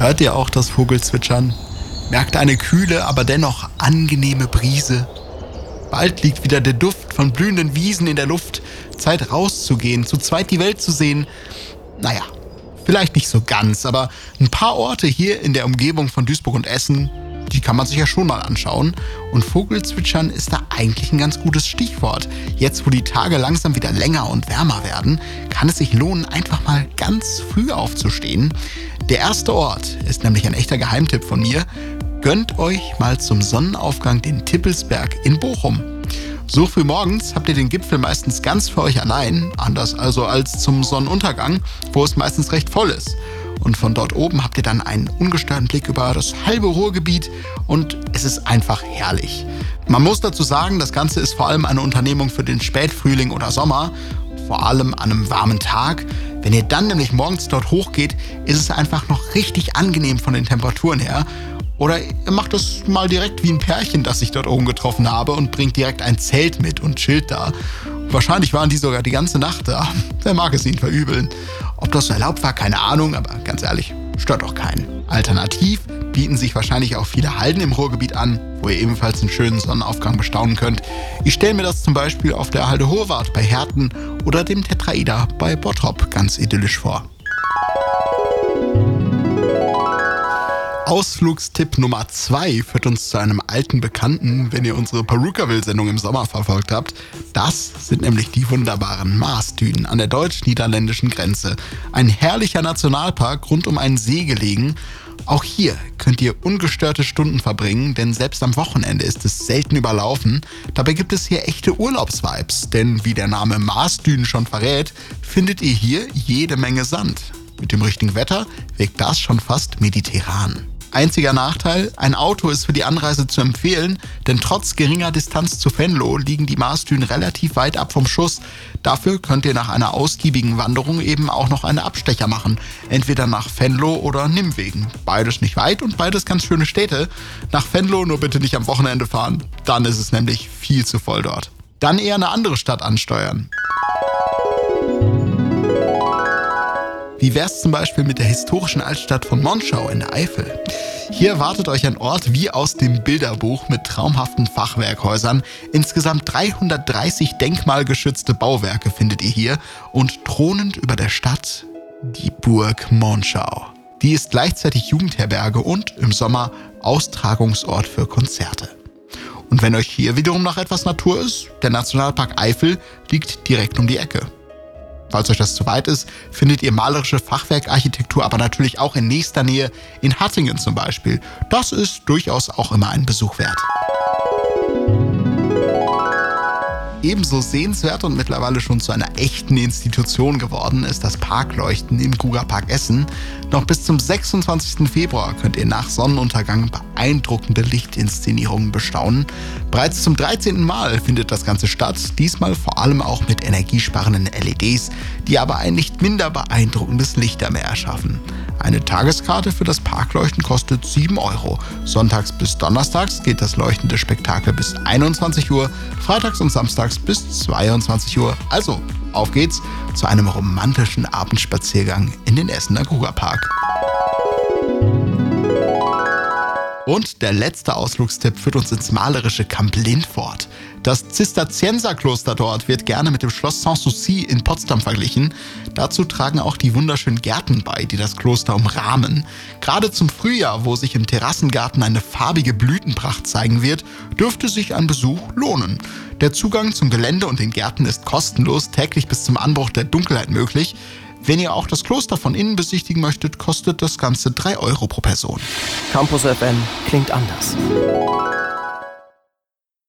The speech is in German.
Hört ihr auch das Vogelzwitschern? Merkt eine kühle, aber dennoch angenehme Brise? Bald liegt wieder der Duft von blühenden Wiesen in der Luft. Zeit rauszugehen, zu zweit die Welt zu sehen. Naja, vielleicht nicht so ganz, aber ein paar Orte hier in der Umgebung von Duisburg und Essen, die kann man sich ja schon mal anschauen. Und Vogelzwitschern ist da eigentlich ein ganz gutes Stichwort. Jetzt, wo die Tage langsam wieder länger und wärmer werden, kann es sich lohnen, einfach mal ganz früh aufzustehen. Der erste Ort ist nämlich ein echter Geheimtipp von mir. Gönnt euch mal zum Sonnenaufgang den Tippelsberg in Bochum. So früh morgens habt ihr den Gipfel meistens ganz für euch allein, anders also als zum Sonnenuntergang, wo es meistens recht voll ist. Und von dort oben habt ihr dann einen ungestörten Blick über das halbe Ruhrgebiet und es ist einfach herrlich. Man muss dazu sagen, das Ganze ist vor allem eine Unternehmung für den Spätfrühling oder Sommer, vor allem an einem warmen Tag. Wenn ihr dann nämlich morgens dort hochgeht, ist es einfach noch richtig angenehm von den Temperaturen her oder ihr macht es mal direkt wie ein Pärchen, das ich dort oben getroffen habe und bringt direkt ein Zelt mit und chillt da. Wahrscheinlich waren die sogar die ganze Nacht da. Wer mag es ihnen verübeln? Ob das so erlaubt war, keine Ahnung, aber ganz ehrlich, stört doch keinen. Alternativ bieten sich wahrscheinlich auch viele Halden im Ruhrgebiet an, wo ihr ebenfalls einen schönen Sonnenaufgang bestaunen könnt. Ich stelle mir das zum Beispiel auf der Halde Horvath bei Herten oder dem Tetraida bei Bottrop ganz idyllisch vor. Ausflugstipp Nummer 2 führt uns zu einem alten Bekannten, wenn ihr unsere Perukaville-Sendung im Sommer verfolgt habt. Das sind nämlich die wunderbaren Marsdünen an der deutsch-niederländischen Grenze. Ein herrlicher Nationalpark rund um einen See gelegen. Auch hier könnt ihr ungestörte Stunden verbringen, denn selbst am Wochenende ist es selten überlaufen. Dabei gibt es hier echte Urlaubsvibes, denn wie der Name Marsdünen schon verrät, findet ihr hier jede Menge Sand. Mit dem richtigen Wetter wirkt das schon fast mediterran. Einziger Nachteil, ein Auto ist für die Anreise zu empfehlen, denn trotz geringer Distanz zu Venlo liegen die Marsdünen relativ weit ab vom Schuss. Dafür könnt ihr nach einer ausgiebigen Wanderung eben auch noch eine Abstecher machen, entweder nach Venlo oder Nimwegen. Beides nicht weit und beides ganz schöne Städte. Nach Venlo nur bitte nicht am Wochenende fahren, dann ist es nämlich viel zu voll dort. Dann eher eine andere Stadt ansteuern. Wie wär's zum Beispiel mit der historischen Altstadt von Monschau in der Eifel? Hier wartet euch ein Ort wie aus dem Bilderbuch mit traumhaften Fachwerkhäusern. Insgesamt 330 denkmalgeschützte Bauwerke findet ihr hier und thronend über der Stadt die Burg Monschau. Die ist gleichzeitig Jugendherberge und im Sommer Austragungsort für Konzerte. Und wenn euch hier wiederum nach etwas Natur ist, der Nationalpark Eifel liegt direkt um die Ecke. Falls euch das zu weit ist, findet ihr malerische Fachwerkarchitektur aber natürlich auch in nächster Nähe in Hattingen zum Beispiel. Das ist durchaus auch immer ein Besuch wert. Ebenso sehenswert und mittlerweile schon zu einer echten Institution geworden ist das Parkleuchten im Gruger Park Essen. Noch bis zum 26. Februar könnt ihr nach Sonnenuntergang beeindruckende Lichtinszenierungen bestaunen. Bereits zum 13. Mal findet das Ganze statt, diesmal vor allem auch mit energiesparenden LEDs, die aber ein nicht minder beeindruckendes Lichtermeer erschaffen. Eine Tageskarte für das Parkleuchten kostet 7 Euro. Sonntags bis Donnerstags geht das leuchtende Spektakel bis 21 Uhr, freitags und samstags bis 22 Uhr. Also, auf geht's zu einem romantischen Abendspaziergang in den Essener Grugerpark. Und der letzte Ausflugstipp führt uns ins malerische Camp Lindfort. Das Zisterzienserkloster dort wird gerne mit dem Schloss Sanssouci in Potsdam verglichen. Dazu tragen auch die wunderschönen Gärten bei, die das Kloster umrahmen. Gerade zum Frühjahr, wo sich im Terrassengarten eine farbige Blütenpracht zeigen wird, dürfte sich ein Besuch lohnen. Der Zugang zum Gelände und den Gärten ist kostenlos, täglich bis zum Anbruch der Dunkelheit möglich. Wenn ihr auch das Kloster von innen besichtigen möchtet, kostet das Ganze 3 Euro pro Person. Campus FM klingt anders.